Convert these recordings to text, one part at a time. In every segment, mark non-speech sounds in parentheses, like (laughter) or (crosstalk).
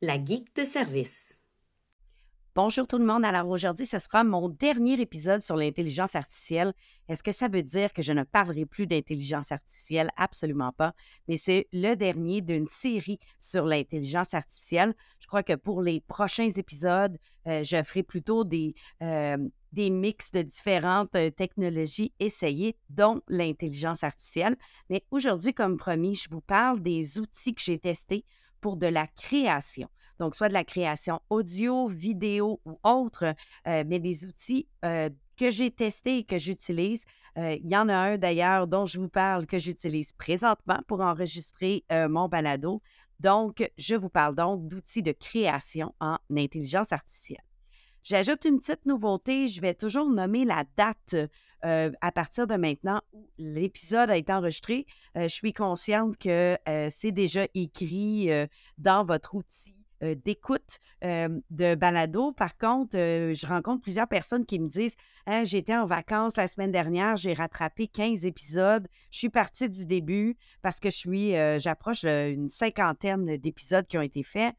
La geek de service. Bonjour tout le monde. Alors aujourd'hui, ce sera mon dernier épisode sur l'intelligence artificielle. Est-ce que ça veut dire que je ne parlerai plus d'intelligence artificielle? Absolument pas. Mais c'est le dernier d'une série sur l'intelligence artificielle. Je crois que pour les prochains épisodes, euh, je ferai plutôt des, euh, des mix de différentes euh, technologies essayées, dont l'intelligence artificielle. Mais aujourd'hui, comme promis, je vous parle des outils que j'ai testés pour de la création. Donc, soit de la création audio, vidéo ou autre, euh, mais des outils euh, que j'ai testés et que j'utilise. Euh, il y en a un d'ailleurs dont je vous parle que j'utilise présentement pour enregistrer mon balado. Donc, je vous parle donc d'outils de création en intelligence artificielle. J'ajoute une petite nouveauté, je vais toujours nommer la date à partir de maintenant où l'épisode a été enregistré. je suis consciente que c'est déjà écrit dans votre outil d'écoute de balado. Par contre, je rencontre plusieurs personnes qui me disent hein, J'étais en vacances la semaine dernière, j'ai rattrapé 15 épisodes. Je suis partie du début parce que j'approche une cinquantaine d'épisodes qui ont été faits.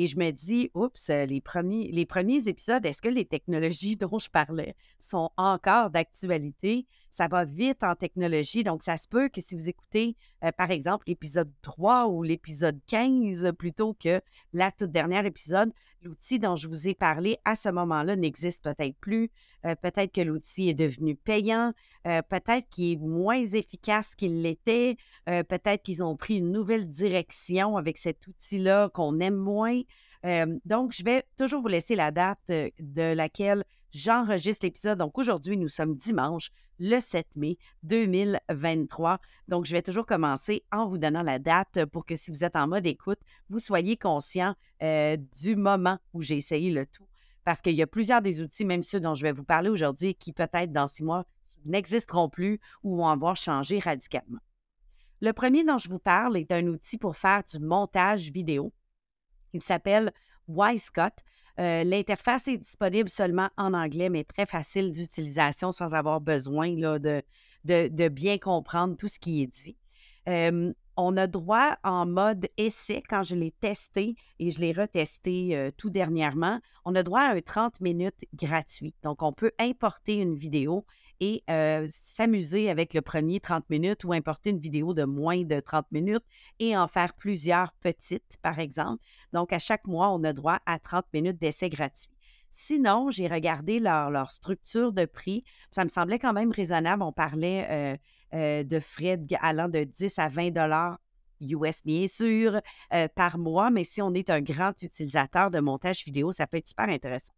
Et je me dis, oups, les premiers, les premiers épisodes, est-ce que les technologies (laughs) dont je parlais sont encore d'actualité? Ça va vite en technologie, donc ça se peut que si vous écoutez, euh, par exemple, l'épisode 3 ou l'épisode 15 plutôt que la toute dernière épisode, l'outil dont je vous ai parlé à ce moment-là n'existe peut-être plus. Euh, peut-être que l'outil est devenu payant, euh, peut-être qu'il est moins efficace qu'il l'était, peut-être qu'ils ont pris une nouvelle direction avec cet outil-là qu'on aime moins. Donc, je vais toujours vous laisser la date de laquelle j'enregistre l'épisode. Donc, aujourd'hui, nous sommes dimanche le 7 mai 2023. Donc, je vais toujours commencer en vous donnant la date pour que si vous êtes en mode écoute, vous soyez conscient du moment où j'ai essayé le tout. Parce qu'il y a plusieurs des outils, même ceux dont je vais vous parler aujourd'hui, qui peut-être dans six mois n'existeront plus ou vont avoir changé radicalement. Le premier dont je vous parle est un outil pour faire du montage vidéo. Il s'appelle Wisecott. Euh, l'interface est disponible seulement en anglais, mais très facile d'utilisation sans avoir besoin de, de, bien comprendre tout ce qui est dit. On a droit en mode essai, quand je l'ai testé et je l'ai retesté euh, tout dernièrement, on a droit à un 30 minutes gratuit. Donc, on peut importer une vidéo et euh, s'amuser avec le premier 30 minutes ou importer une vidéo de moins de 30 minutes et en faire plusieurs petites, par exemple. Donc, à chaque mois, on a droit à 30 minutes d'essai gratuit. Sinon, j'ai regardé leur, structure de prix. Ça me semblait quand même raisonnable. On parlait euh, euh, de frais allant de 10 à 20 dollars US, bien sûr, par mois, mais si on est un grand utilisateur de montage vidéo, ça peut être super intéressant.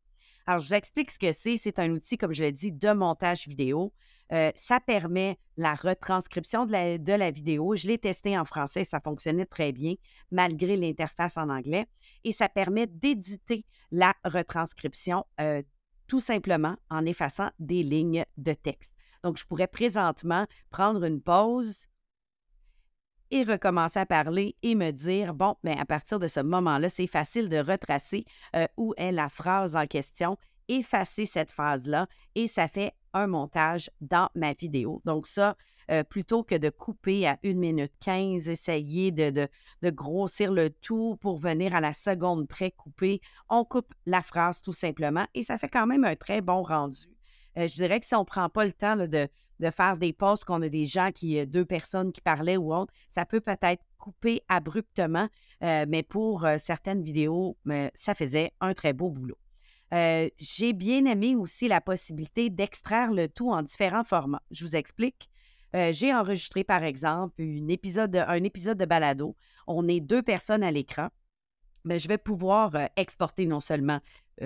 Alors, je vous explique ce que c'est. C'est un outil, comme je l'ai dit, de montage vidéo. Euh, ça permet la retranscription de la, vidéo. Je l'ai testé en français, ça fonctionnait très bien, malgré l'interface en anglais. Et ça permet d'éditer la retranscription euh, tout simplement en effaçant des lignes de texte. Donc, je pourrais présentement prendre une pause, et recommencer à parler et me dire, bon, mais ben, à partir de ce moment-là, c'est facile de retracer euh, où est la phrase en question, effacer cette phrase-là et ça fait un montage dans ma vidéo. Donc ça, euh, plutôt que de couper à 1 minute 15, essayer de, de, grossir le tout pour venir à la seconde près couper, on coupe la phrase tout simplement et ça fait quand même un très bon rendu. Euh, je dirais que si on ne prend pas le temps de, faire des posts qu'on a des gens qui, euh, deux personnes qui parlaient ou autre, ça peut peut-être couper abruptement, euh, mais pour certaines vidéos, ça faisait un très beau boulot. J'ai bien aimé aussi la possibilité d'extraire le tout en différents formats. Je vous explique. J'ai enregistré, par exemple, épisode un épisode de balado. On est deux personnes à l'écran. Mais je vais pouvoir exporter non seulement,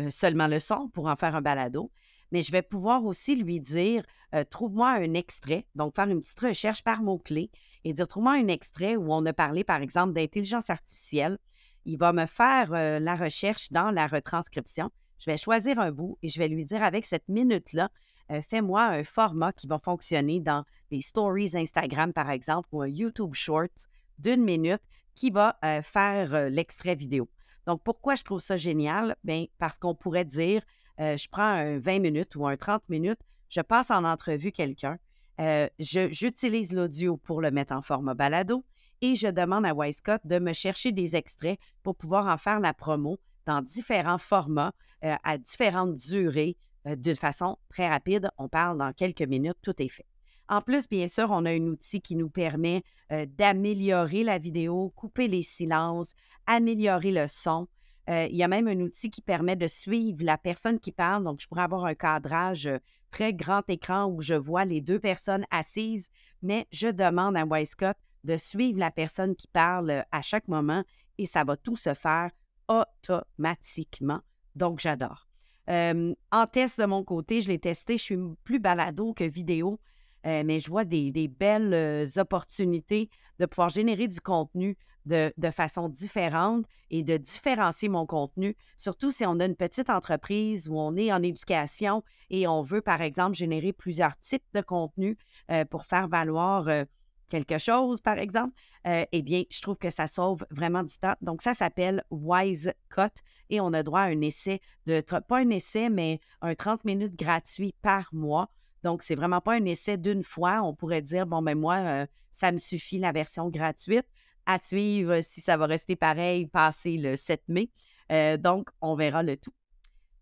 seulement le son pour en faire un balado, mais je vais pouvoir aussi lui dire euh, trouve-moi un extrait, donc faire une petite recherche par mots-clés et dire trouve-moi un extrait où on a parlé, par exemple, d'intelligence artificielle. Il va me faire euh, la recherche dans la retranscription. Je vais choisir un bout et je vais lui dire avec cette minute-là, euh, fais-moi un format qui va fonctionner dans les stories Instagram, par exemple, ou un YouTube Short d'une minute qui va faire l'extrait vidéo. Donc, pourquoi je trouve ça génial? Bien, parce qu'on pourrait dire, euh, je prends un 20 minutes ou un 30 minutes, je passe en entrevue quelqu'un, euh, j'utilise l'audio pour le mettre en format balado et je demande à Wisecott de me chercher des extraits pour pouvoir en faire la promo dans différents formats, euh, à différentes durées, de façon très rapide. On parle dans quelques minutes, tout est fait. En plus, bien sûr, on a un outil qui nous permet d'améliorer la vidéo, couper les silences, améliorer le son. Il y a même un outil qui permet de suivre la personne qui parle. Donc, je pourrais avoir un cadrage très grand écran où je vois les deux personnes assises, mais je demande à Wisecott de suivre la personne qui parle à chaque moment et ça va tout se faire automatiquement. Donc, j'adore. en test de mon côté, je l'ai testé, je suis plus balado que vidéo. Euh, mais je vois des, belles euh, opportunités de pouvoir générer du contenu de, façon différente et de différencier mon contenu, surtout si on a une petite entreprise où on est en éducation et on veut, par exemple, générer plusieurs types de contenu euh, pour faire valoir quelque chose, par exemple, eh bien, je trouve que ça sauve vraiment du temps. Donc, ça s'appelle Wise Cut et on a droit à un essai de, pas un essai, mais un 30 minutes gratuit par mois donc, c'est vraiment pas un essai d'une fois. On pourrait dire, bon, ben moi, euh, ça me suffit la version gratuite. À suivre si ça va rester pareil passé le 7 mai. Euh, donc, on verra le tout.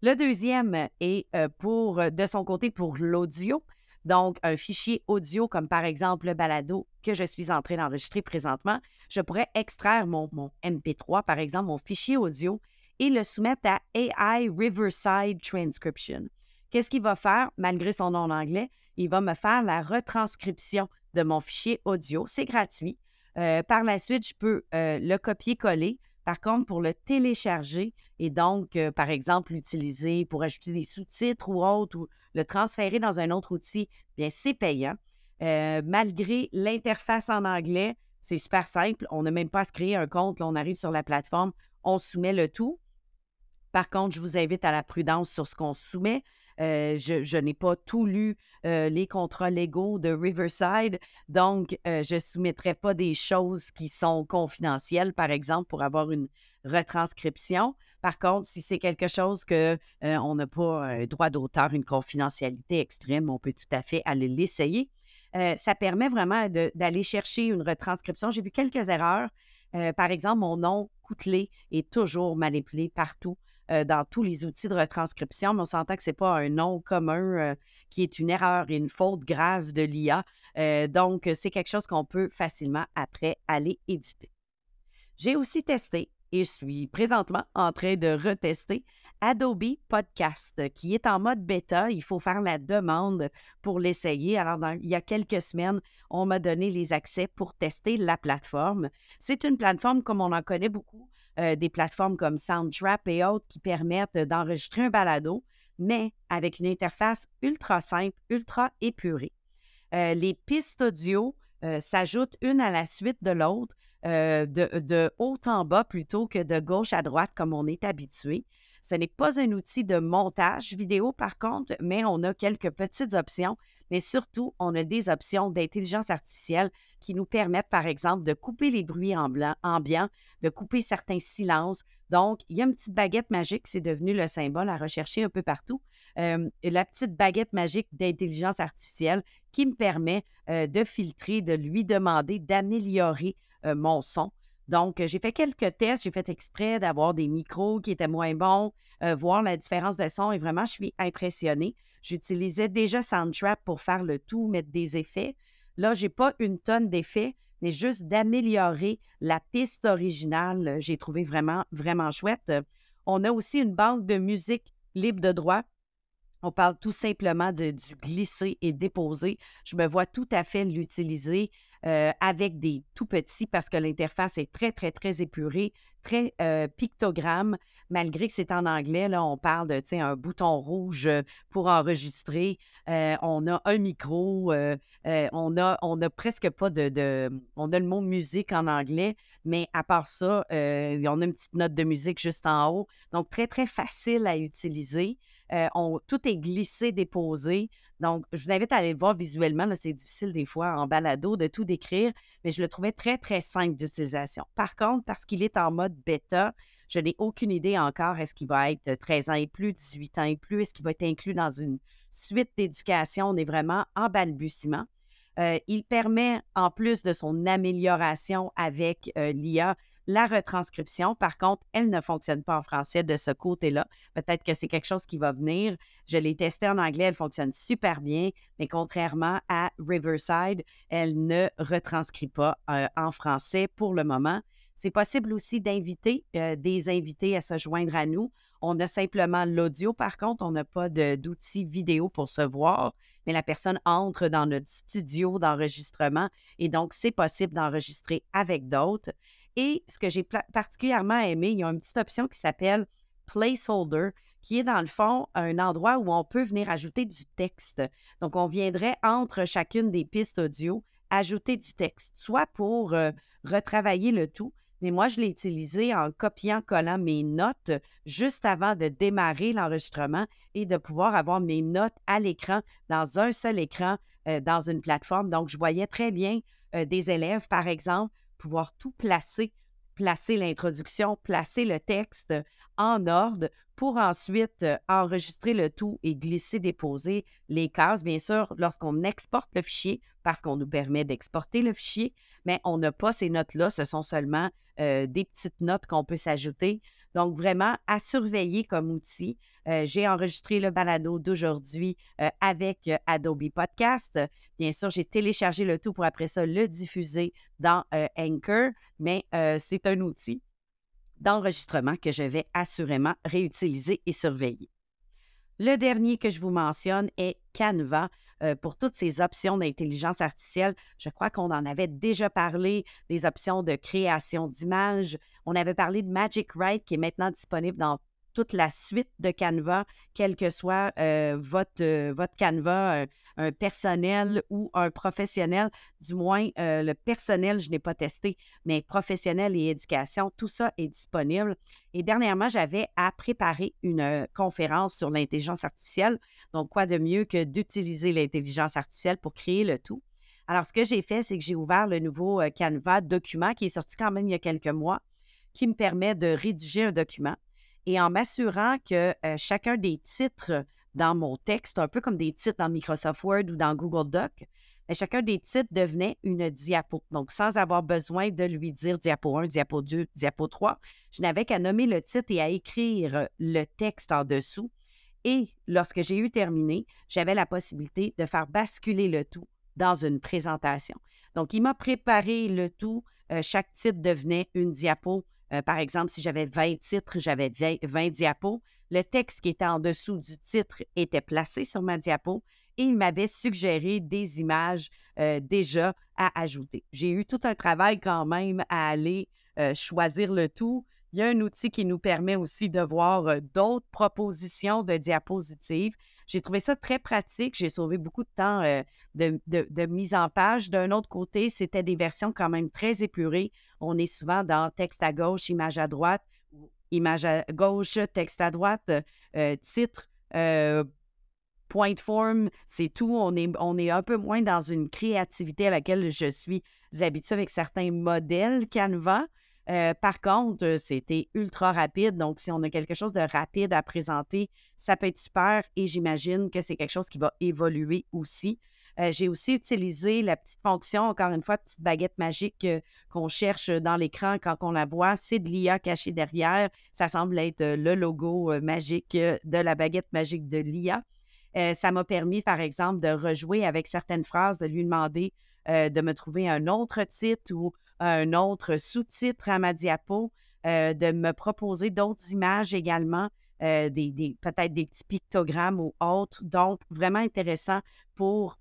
Le deuxième est euh, pour, de son côté, pour l'audio. Donc, un fichier audio comme par exemple le balado que je suis en train d'enregistrer présentement, je pourrais extraire mon, MP3, par exemple, mon fichier audio, et le soumettre à AI Riverside Transcription. Qu'est-ce qu'il va faire, malgré son nom en anglais? Il va me faire la retranscription de mon fichier audio. C'est gratuit. Euh, par la suite, je peux euh, le copier-coller. Par contre, pour le télécharger et donc, euh, par exemple, l'utiliser pour ajouter des sous-titres ou autre, ou le transférer dans un autre outil, bien, c'est payant. malgré l'interface en anglais, c'est super simple. On n'a même pas à se créer un compte. On arrive sur la plateforme, on soumet le tout. Par contre, je vous invite à la prudence sur ce qu'on soumet. Euh, je, n'ai pas tout lu euh, les contrats légaux de Riverside, donc euh, je ne soumettrai pas des choses qui sont confidentielles, par exemple, pour avoir une retranscription. Par contre, si c'est quelque chose que on n'a pas un droit d'auteur, une confidentialité extrême, on peut tout à fait aller l'essayer. ça permet vraiment d'aller chercher une retranscription. J'ai vu quelques erreurs. par exemple, mon nom coutelé est toujours manipulé partout. Euh, dans tous les outils de retranscription, mais on s'entend que ce n'est pas un nom commun euh, qui est une erreur et une faute grave de l'IA. Euh, donc, c'est quelque chose qu'on peut facilement après aller éditer. J'ai aussi testé et je suis présentement en train de retester Adobe Podcast, qui est en mode bêta. Il faut faire la demande pour l'essayer. Alors, il y a quelques semaines, on m'a donné les accès pour tester la plateforme. C'est une plateforme comme on en connaît beaucoup euh, des plateformes comme Soundtrap et autres qui permettent d'enregistrer un balado, mais avec une interface ultra simple, ultra épurée. Euh, les pistes audio euh, s'ajoutent une à la suite de l'autre, de, de, haut en bas plutôt que de gauche à droite comme on est habitué. Ce n'est pas un outil de montage vidéo par contre, mais on a quelques petites options mais surtout, on a des options d'intelligence artificielle qui nous permettent, par exemple, de couper les bruits ambiants, de couper certains silences. Donc, il y a une petite baguette magique, c'est devenu le symbole à rechercher un peu partout. La petite baguette magique d'intelligence artificielle qui me permet de filtrer, de lui demander d'améliorer mon son. Donc, j'ai fait quelques tests, j'ai fait exprès d'avoir des micros qui étaient moins bons, voir la différence de son et vraiment, je suis impressionnée. J'utilisais déjà Soundtrap pour faire le tout, mettre des effets. Là, je n'ai pas une tonne d'effets, mais juste d'améliorer la piste originale. J'ai trouvé vraiment, vraiment chouette. On a aussi une banque de musique libre de droit. On parle tout simplement de, du glisser et déposer. Je me vois tout à fait l'utiliser. Euh, avec des tout petits parce que l'interface est très, très, très épurée, très euh, pictogramme, malgré que c'est en anglais. Là, on parle de un bouton rouge euh, pour enregistrer. on a un micro. on, a, on a presque pas de, On a le mot musique en anglais, mais à part ça, on a une petite note de musique juste en haut. Donc, très, très facile à utiliser. On, tout est glissé, déposé. Donc, je vous invite à aller le voir visuellement. C'est difficile des fois en balado de tout décrire, mais je le trouvais très, très simple d'utilisation. Par contre, parce qu'il est en mode bêta, Je n'ai aucune idée encore, est-ce qu'il va être 13 ans et plus, 18 ans et plus, est-ce qu'il va être inclus dans une suite d'éducation? On est vraiment en balbutiement. Euh, il permet, en plus de son amélioration avec euh, l'IA, la retranscription, par contre, elle ne fonctionne pas en français de ce côté-là. Peut-être que c'est quelque chose qui va venir. Je l'ai testé en anglais, elle fonctionne super bien, mais contrairement à Riverside, elle ne retranscrit pas euh, en français pour le moment. C'est possible aussi d'inviter des invités à se joindre à nous. On a simplement l'audio, par contre, on n'a pas d'outils vidéo pour se voir, mais la personne entre dans notre studio d'enregistrement et donc c'est possible d'enregistrer avec d'autres. Et ce que j'ai particulièrement aimé, il y a une petite option qui s'appelle Placeholder, qui est dans le fond un endroit où on peut venir ajouter du texte. Donc, on viendrait entre chacune des pistes audio ajouter du texte, soit pour euh, retravailler le tout, mais moi, je l'ai utilisé en copiant-collant mes notes juste avant de démarrer l'enregistrement et de pouvoir avoir mes notes à l'écran, dans un seul écran, euh, dans une plateforme. Donc, je voyais très bien euh, des élèves, par exemple, pouvoir tout placer, placer l'introduction, placer le texte en ordre pour ensuite euh, enregistrer le tout et glisser, déposer les cases. Bien sûr, lorsqu'on exporte le fichier, parce qu'on nous permet d'exporter le fichier, mais on n'a pas ces notes-là, ce sont seulement euh, des petites notes qu'on peut s'ajouter. Donc, vraiment, à surveiller comme outil. Euh, j'ai enregistré le balado d'aujourd'hui avec Adobe Podcast. Bien sûr, j'ai téléchargé le tout pour après ça le diffuser dans Anchor, mais c'est un outil d'enregistrement que je vais assurément réutiliser et surveiller. Le dernier que je vous mentionne est Canva. Euh, pour toutes ces options d'intelligence artificielle, je crois qu'on en avait déjà parlé, des options de création d'images. On avait parlé de Magic Write qui est maintenant disponible dans toute la suite de Canva, quel que soit euh, votre, euh, votre Canva, un, personnel ou un professionnel. Du moins, euh, le personnel, je n'ai pas testé, mais professionnel et éducation, tout ça est disponible. Et dernièrement, j'avais à préparer une conférence sur l'intelligence artificielle. Donc, quoi de mieux que d'utiliser l'intelligence artificielle pour créer le tout? Alors, ce que j'ai fait, c'est que j'ai ouvert le nouveau Canva document qui est sorti quand même il y a quelques mois, qui me permet de rédiger un document et en m'assurant que chacun des titres dans mon texte, un peu comme des titres dans Microsoft Word ou dans Google Doc, chacun des titres devenait une diapo. Donc, sans avoir besoin de lui dire diapo 1, diapo 2, diapo 3, je n'avais qu'à nommer le titre et à écrire le texte en dessous. Et lorsque j'ai eu terminé, j'avais la possibilité de faire basculer le tout dans une présentation. Donc, il m'a préparé le tout. chaque titre devenait une diapo euh, par exemple, si j'avais 20 titres, j'avais 20, diapos. Le texte qui était en dessous du titre était placé sur ma diapo et il m'avait suggéré des images euh, déjà à ajouter. J'ai eu tout un travail quand même à aller euh, choisir le tout. Il y a un outil qui nous permet aussi de voir d'autres propositions de diapositives. J'ai trouvé ça très pratique. J'ai sauvé beaucoup de temps de, mise en page. D'un autre côté, c'était des versions quand même très épurées. On est souvent dans texte à gauche, image à droite, image à gauche, texte à droite, titre, point form, c'est tout. On est, on est un peu moins dans une créativité à laquelle je suis habituée avec certains modèles Canva. Euh, par contre, euh, c'était ultra rapide. Donc, si on a quelque chose de rapide à présenter, ça peut être super et j'imagine que c'est quelque chose qui va évoluer aussi. Euh, j'ai aussi utilisé la petite fonction, encore une fois, petite baguette magique qu'on cherche dans l'écran quand on la voit. C'est de l'IA caché derrière. Ça semble être le logo magique de la baguette magique de l'IA. ça m'a permis, par exemple, de rejouer avec certaines phrases, de lui demander de me trouver un autre titre ou un autre sous-titre à ma diapo, euh, de me proposer d'autres images également, euh, des, peut-être des petits pictogrammes ou autres. Donc, vraiment intéressant pour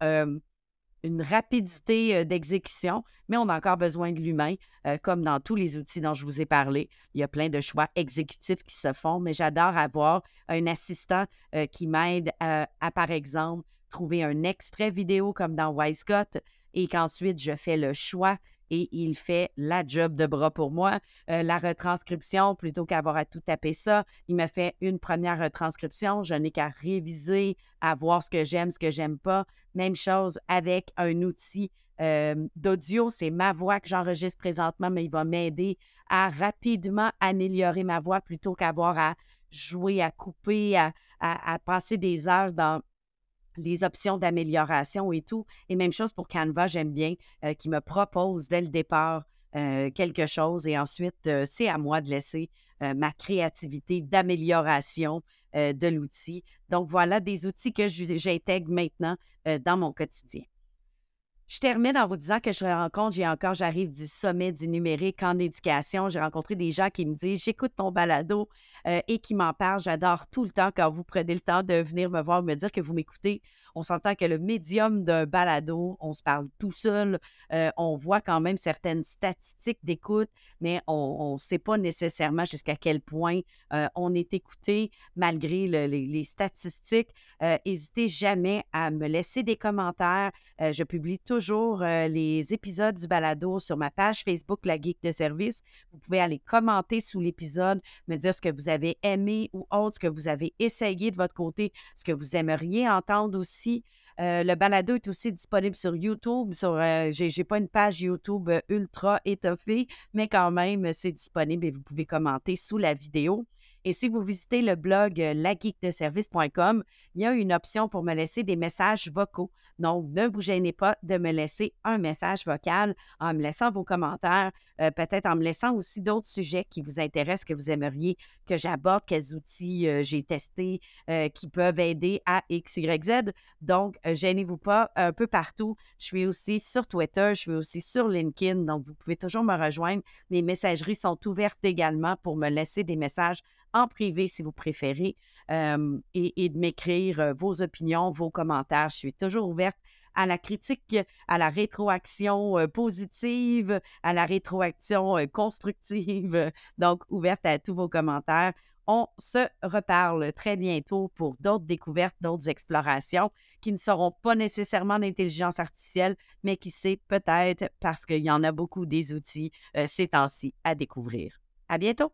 une rapidité d'exécution, mais on a encore besoin de l'humain, comme dans tous les outils dont je vous ai parlé. Il y a plein de choix exécutifs qui se font, mais j'adore avoir un assistant qui m'aide à, par exemple, trouver un extrait vidéo comme dans Wisecut et qu'ensuite je fais le choix et il fait la job de bras pour moi. Euh, la retranscription, plutôt qu'avoir à tout taper ça, il me fait une première retranscription. Je n'ai qu'à réviser, à voir ce que j'aime, ce que j'aime pas. Même chose avec un outil d'audio. C'est ma voix que j'enregistre présentement, mais il va m'aider à rapidement améliorer ma voix plutôt qu'avoir à jouer, à couper, à, passer des heures dans les options d'amélioration et tout. Et même chose pour Canva, j'aime bien, qui me propose dès le départ quelque chose et ensuite, c'est à moi de laisser ma créativité d'amélioration de l'outil. Donc voilà des outils que j'intègre maintenant dans mon quotidien. Je termine en vous disant que je rencontre, j'ai encore, j'arrive du sommet du numérique en éducation. J'ai rencontré des gens qui me disent J'écoute ton balado et qui m'en parlent. J'adore tout le temps quand vous prenez le temps de venir me voir, me dire que vous m'écoutez. On s'entend que le médium d'un balado, on se parle tout seul. Euh, on voit quand même certaines statistiques d'écoute, mais on ne sait pas nécessairement jusqu'à quel point euh, on est écouté malgré les, statistiques. Euh, n'hésitez jamais à me laisser des commentaires. je publie toujours les épisodes du balado sur ma page Facebook, La Geek de Service. Vous pouvez aller commenter sous l'épisode, me dire ce que vous avez aimé ou autre, ce que vous avez essayé de votre côté, ce que vous aimeriez entendre aussi euh, le balado est aussi disponible sur YouTube. Sur, euh, j'ai, pas une page YouTube euh, ultra étoffée, mais quand même, c'est disponible et vous pouvez commenter sous la vidéo. Et si vous visitez le blog euh, lageekdeservice.com, il y a une option pour me laisser des messages vocaux. Donc, ne vous gênez pas de me laisser un message vocal en me laissant vos commentaires, euh, peut-être en me laissant aussi d'autres sujets qui vous intéressent, que vous aimeriez que j'aborde, quels outils euh, j'ai testés qui peuvent aider à X, Y, Z. Donc, gênez-vous pas un peu partout. Je suis aussi sur Twitter, je suis aussi sur LinkedIn, donc vous pouvez toujours me rejoindre. Mes messageries sont ouvertes également pour me laisser des messages en privé si vous préférez, et, de m'écrire vos opinions, vos commentaires. Je suis toujours ouverte à la critique, à la rétroaction positive, à la rétroaction constructive. (laughs) Donc, ouverte à tous vos commentaires. On se reparle très bientôt pour d'autres découvertes, d'autres explorations qui ne seront pas nécessairement d'intelligence artificielle, mais qui sait peut-être parce qu'il y en a beaucoup des outils ces temps-ci à découvrir. À bientôt!